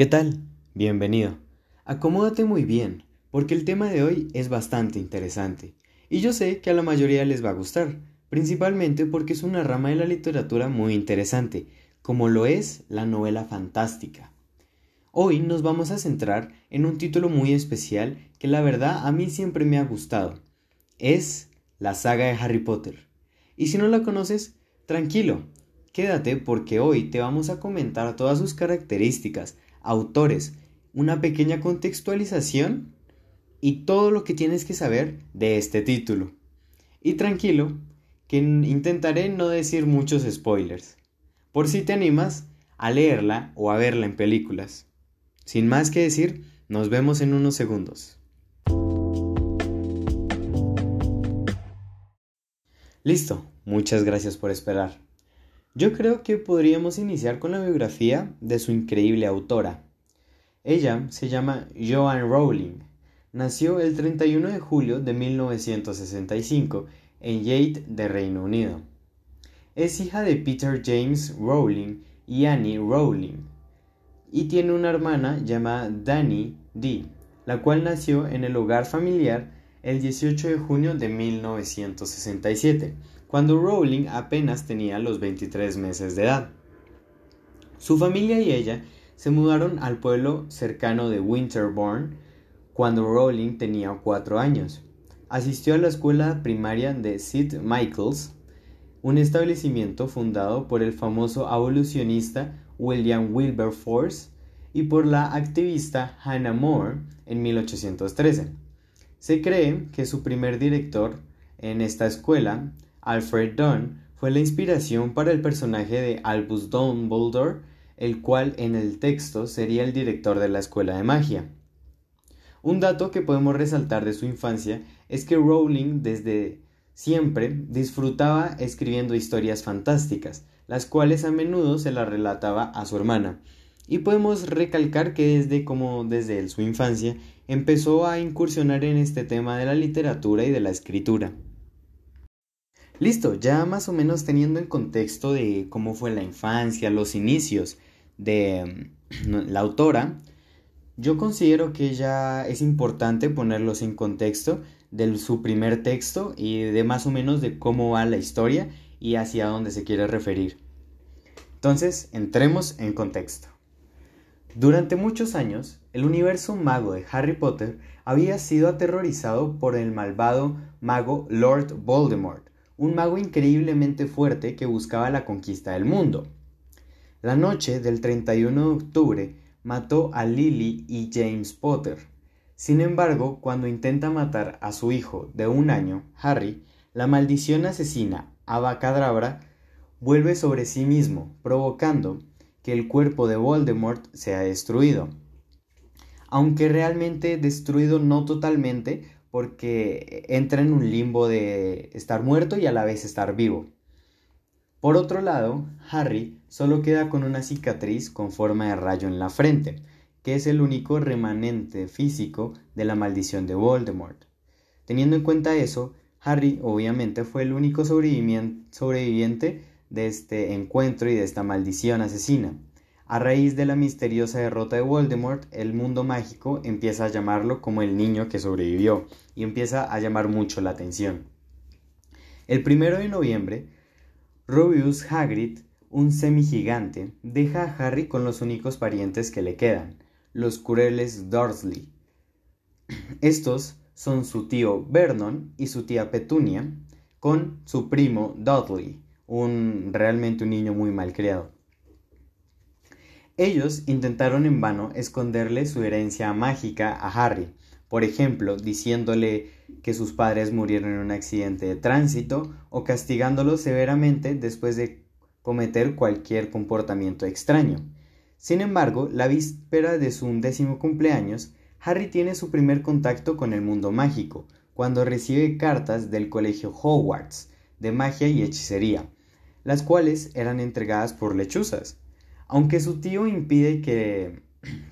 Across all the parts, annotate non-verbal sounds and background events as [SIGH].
¿Qué tal? Bienvenido. Acomódate muy bien, porque el tema de hoy es bastante interesante, y yo sé que a la mayoría les va a gustar, principalmente porque es una rama de la literatura muy interesante, como lo es la novela fantástica. Hoy nos vamos a centrar en un título muy especial que la verdad a mí siempre me ha gustado. Es la saga de Harry Potter. Y si no la conoces, tranquilo, quédate porque hoy te vamos a comentar todas sus características, autores, una pequeña contextualización y todo lo que tienes que saber de este título. Y tranquilo, que intentaré no decir muchos spoilers, por si te animas a leerla o a verla en películas. Sin más que decir, nos vemos en unos segundos. Listo, muchas gracias por esperar. Yo creo que podríamos iniciar con la biografía de su increíble autora. Ella se llama Joan Rowling. Nació el 31 de julio de 1965 en Yate de Reino Unido. Es hija de Peter James Rowling y Annie Rowling y tiene una hermana llamada Dani D, la cual nació en el hogar familiar el 18 de junio de 1967 cuando Rowling apenas tenía los 23 meses de edad. Su familia y ella se mudaron al pueblo cercano de Winterbourne cuando Rowling tenía 4 años. Asistió a la escuela primaria de St. Michael's, un establecimiento fundado por el famoso abolicionista William Wilberforce y por la activista Hannah More en 1813. Se cree que su primer director en esta escuela Alfred Dunn fue la inspiración para el personaje de Albus Dumbledore, el cual en el texto sería el director de la escuela de magia. Un dato que podemos resaltar de su infancia es que Rowling desde siempre disfrutaba escribiendo historias fantásticas, las cuales a menudo se las relataba a su hermana. Y podemos recalcar que desde como desde su infancia empezó a incursionar en este tema de la literatura y de la escritura. Listo, ya más o menos teniendo en contexto de cómo fue la infancia, los inicios de mm, la autora, yo considero que ya es importante ponerlos en contexto de su primer texto y de más o menos de cómo va la historia y hacia dónde se quiere referir. Entonces, entremos en contexto. Durante muchos años, el universo mago de Harry Potter había sido aterrorizado por el malvado mago Lord Voldemort, un mago increíblemente fuerte que buscaba la conquista del mundo. La noche del 31 de octubre mató a Lily y James Potter. Sin embargo, cuando intenta matar a su hijo de un año, Harry, la maldición asesina Abacadabra vuelve sobre sí mismo, provocando que el cuerpo de Voldemort sea destruido. Aunque realmente destruido no totalmente, porque entra en un limbo de estar muerto y a la vez estar vivo. Por otro lado, Harry solo queda con una cicatriz con forma de rayo en la frente, que es el único remanente físico de la maldición de Voldemort. Teniendo en cuenta eso, Harry obviamente fue el único sobreviviente de este encuentro y de esta maldición asesina. A raíz de la misteriosa derrota de Voldemort, el mundo mágico empieza a llamarlo como el niño que sobrevivió y empieza a llamar mucho la atención. El primero de noviembre, Rubius Hagrid, un semigigante, deja a Harry con los únicos parientes que le quedan, los cureles Dursley. Estos son su tío Vernon y su tía Petunia, con su primo Dudley, un realmente un niño muy mal criado. Ellos intentaron en vano esconderle su herencia mágica a Harry, por ejemplo, diciéndole que sus padres murieron en un accidente de tránsito o castigándolo severamente después de cometer cualquier comportamiento extraño. Sin embargo, la víspera de su undécimo cumpleaños, Harry tiene su primer contacto con el mundo mágico, cuando recibe cartas del colegio Hogwarts de magia y hechicería, las cuales eran entregadas por lechuzas. Aunque su tío impide que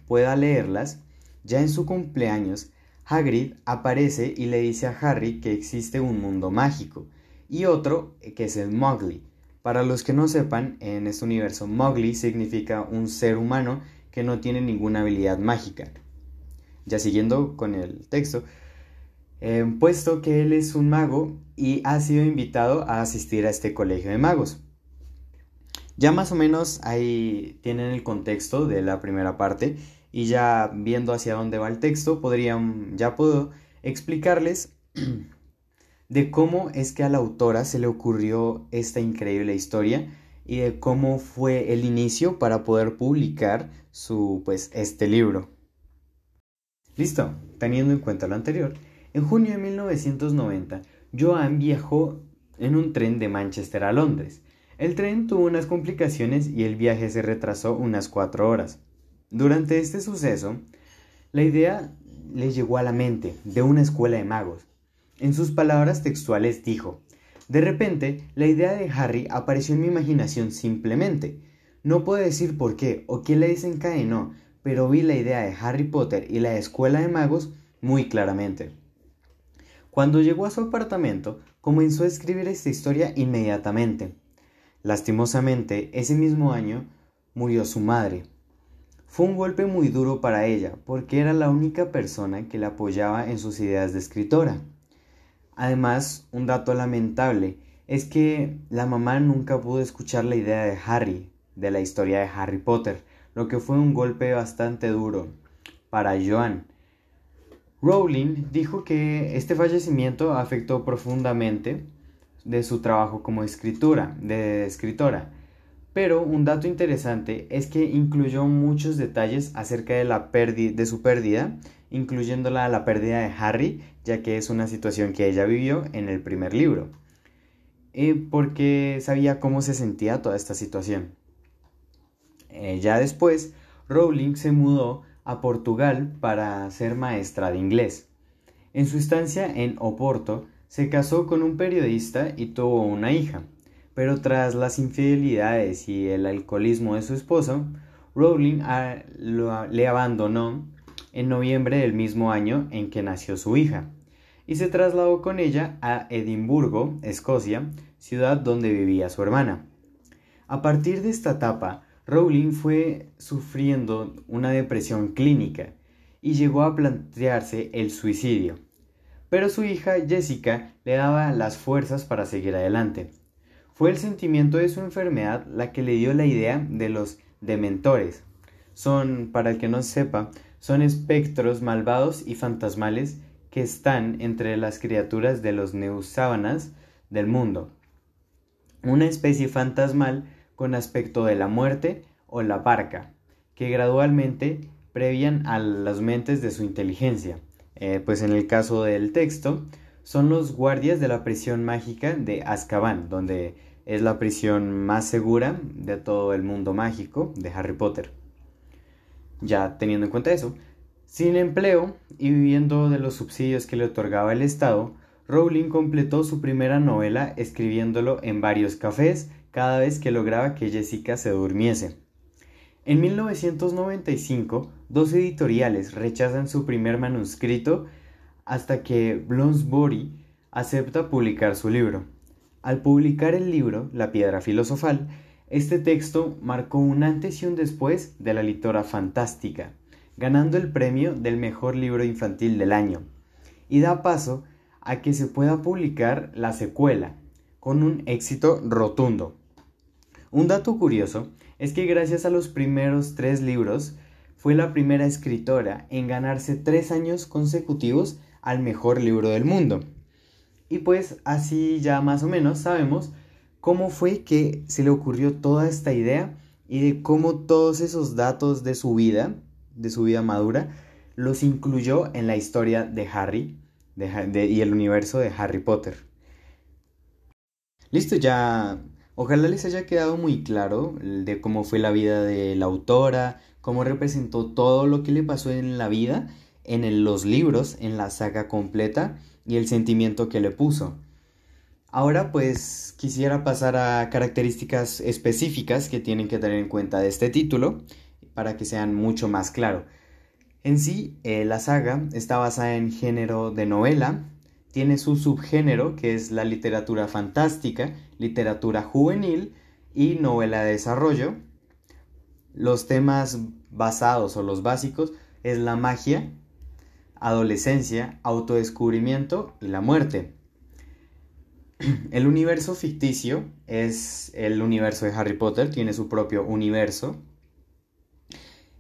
pueda leerlas, ya en su cumpleaños, Hagrid aparece y le dice a Harry que existe un mundo mágico y otro que es el Mowgli. Para los que no sepan, en este universo Mowgli significa un ser humano que no tiene ninguna habilidad mágica. Ya siguiendo con el texto, eh, puesto que él es un mago y ha sido invitado a asistir a este colegio de magos. Ya más o menos ahí tienen el contexto de la primera parte y ya viendo hacia dónde va el texto, podrían, ya puedo explicarles [CLEARS THROAT] de cómo es que a la autora se le ocurrió esta increíble historia y de cómo fue el inicio para poder publicar su pues este libro. Listo, teniendo en cuenta lo anterior, en junio de 1990, Joan viajó en un tren de Manchester a Londres. El tren tuvo unas complicaciones y el viaje se retrasó unas cuatro horas. Durante este suceso, la idea le llegó a la mente de una escuela de magos. En sus palabras textuales dijo, de repente, la idea de Harry apareció en mi imaginación simplemente. No puedo decir por qué o quién la desencadenó, pero vi la idea de Harry Potter y la escuela de magos muy claramente. Cuando llegó a su apartamento, comenzó a escribir esta historia inmediatamente. Lastimosamente, ese mismo año murió su madre, fue un golpe muy duro para ella, porque era la única persona que la apoyaba en sus ideas de escritora. Además, un dato lamentable es que la mamá nunca pudo escuchar la idea de Harry, de la historia de Harry Potter, lo que fue un golpe bastante duro para Joan. Rowling dijo que este fallecimiento afectó profundamente de su trabajo como escritura, de escritora, pero un dato interesante es que incluyó muchos detalles acerca de, la de su pérdida, incluyendo la, pérdida de Harry, ya que es una situación que ella vivió en el primer libro, eh, porque sabía cómo se sentía toda esta situación. Eh, ya después, Rowling se mudó a Portugal para ser maestra de inglés. En su estancia en Oporto, se casó con un periodista y tuvo una hija pero tras las infidelidades y el alcoholismo de su esposo, Rowling le abandonó en noviembre del mismo año en que nació su hija y se trasladó con ella a Edimburgo, Escocia, ciudad donde vivía su hermana. A partir de esta etapa, Rowling fue sufriendo una depresión clínica y llegó a plantearse el suicidio. Pero su hija Jessica le daba las fuerzas para seguir adelante. Fue el sentimiento de su enfermedad la que le dio la idea de los dementores. Son, para el que no sepa, son espectros malvados y fantasmales que están entre las criaturas de los neusábanas del mundo. Una especie fantasmal con aspecto de la muerte o la barca, que gradualmente prevían a las mentes de su inteligencia. Eh, pues en el caso del texto, son los guardias de la prisión mágica de Azkaban, donde es la prisión más segura de todo el mundo mágico de Harry Potter. Ya teniendo en cuenta eso, sin empleo y viviendo de los subsidios que le otorgaba el Estado, Rowling completó su primera novela escribiéndolo en varios cafés cada vez que lograba que Jessica se durmiese. En 1995, dos editoriales rechazan su primer manuscrito hasta que Bloomsbury acepta publicar su libro. Al publicar el libro La piedra filosofal, este texto marcó un antes y un después de la lectora fantástica, ganando el premio del mejor libro infantil del año, y da paso a que se pueda publicar la secuela, con un éxito rotundo. Un dato curioso es que gracias a los primeros tres libros, fue la primera escritora en ganarse tres años consecutivos al mejor libro del mundo. Y pues así ya más o menos sabemos cómo fue que se le ocurrió toda esta idea y de cómo todos esos datos de su vida, de su vida madura, los incluyó en la historia de Harry y el universo de Harry Potter. Listo, ya ojalá les haya quedado muy claro de cómo fue la vida de la autora, cómo representó todo lo que le pasó en la vida, en los libros, en la saga completa y el sentimiento que le puso. Ahora pues quisiera pasar a características específicas que tienen que tener en cuenta de este título para que sean mucho más claro. En sí, eh, la saga está basada en género de novela, tiene su subgénero que es la literatura fantástica, literatura juvenil y novela de desarrollo. Los temas basados o los básicos es la magia, adolescencia, autodescubrimiento y la muerte. [CLEARS THROAT] El universo ficticio es el universo de Harry Potter, tiene su propio universo,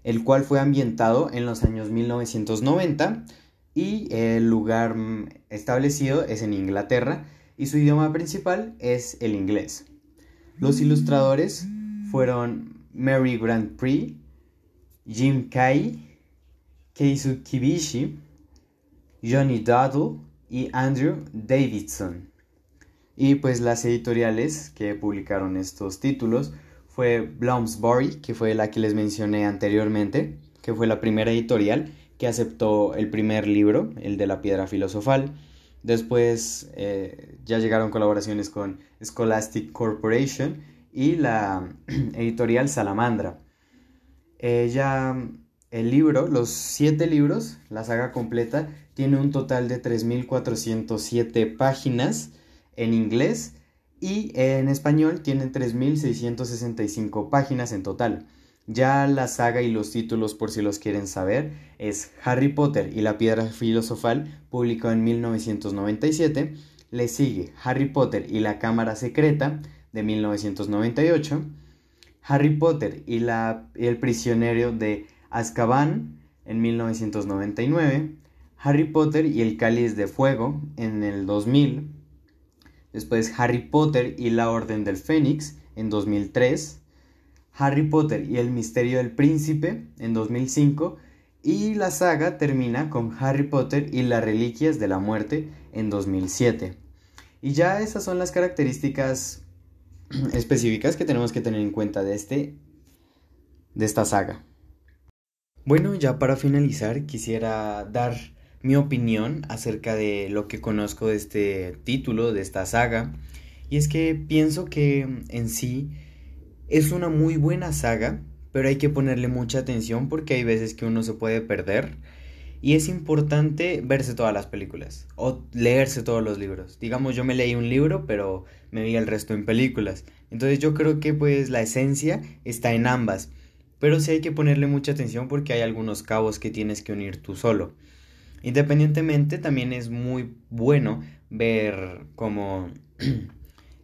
el cual fue ambientado en los años 1990 y el lugar establecido es en Inglaterra y su idioma principal es el inglés. Los ilustradores fueron Mary Grand Prix, Jim Kay, Keisu Kibishi, Johnny Doddle y Andrew Davidson. Y pues las editoriales que publicaron estos títulos fue Bloomsbury, que fue la que les mencioné anteriormente, que fue la primera editorial que aceptó el primer libro, el de la piedra filosofal. Después eh, ya llegaron colaboraciones con Scholastic Corporation y la [CLEARS THROAT] editorial Salamandra. Ella, el libro, los siete libros, la saga completa, tiene un total de 3.407 páginas en inglés y en español tiene 3.665 páginas en total. Ya la saga y los títulos por si los quieren saber es Harry Potter y la piedra filosofal publicado en 1997, le sigue Harry Potter y la cámara secreta de 1998, Harry Potter y, la, el prisionero de Azkaban en 1999, Harry Potter y el cáliz de fuego en el 2000, Después Harry Potter y la Orden del Fénix en 2003. Harry Potter y el Misterio del Príncipe en 2005. Y la saga termina con Harry Potter y las Reliquias de la Muerte en 2007. Y ya esas son las características [CLEARS THROAT] específicas que tenemos que tener en cuenta de, este, de esta saga. Bueno, ya para finalizar quisiera dar mi opinión acerca de lo que conozco de este título, de esta saga. Y es que pienso que en sí es una muy buena saga, pero hay que ponerle mucha atención porque hay veces que uno se puede perder. Y es importante verse todas las películas o leerse todos los libros. Digamos, yo me leí un libro, pero me vi el resto en películas. Entonces yo creo que pues la esencia está en ambas. Pero sí hay que ponerle mucha atención porque hay algunos cabos que tienes que unir tú solo. Independientemente, también es muy bueno ver como [CLEARS THROAT]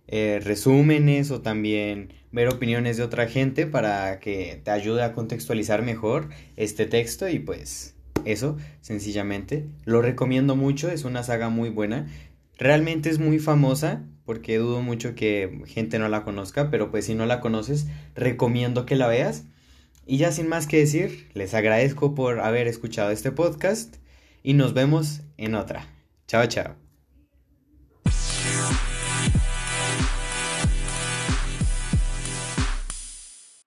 eh, resúmenes o también ver opiniones de otra gente para que te ayude a contextualizar mejor este texto y pues eso, sencillamente. Lo recomiendo mucho, es una saga muy buena. Realmente es muy famosa porque dudo mucho que gente no la conozca, pero pues si no la conoces, recomiendo que la veas. Y ya sin más que decir, les agradezco por haber escuchado este podcast y nos vemos en otra. Chao, chao.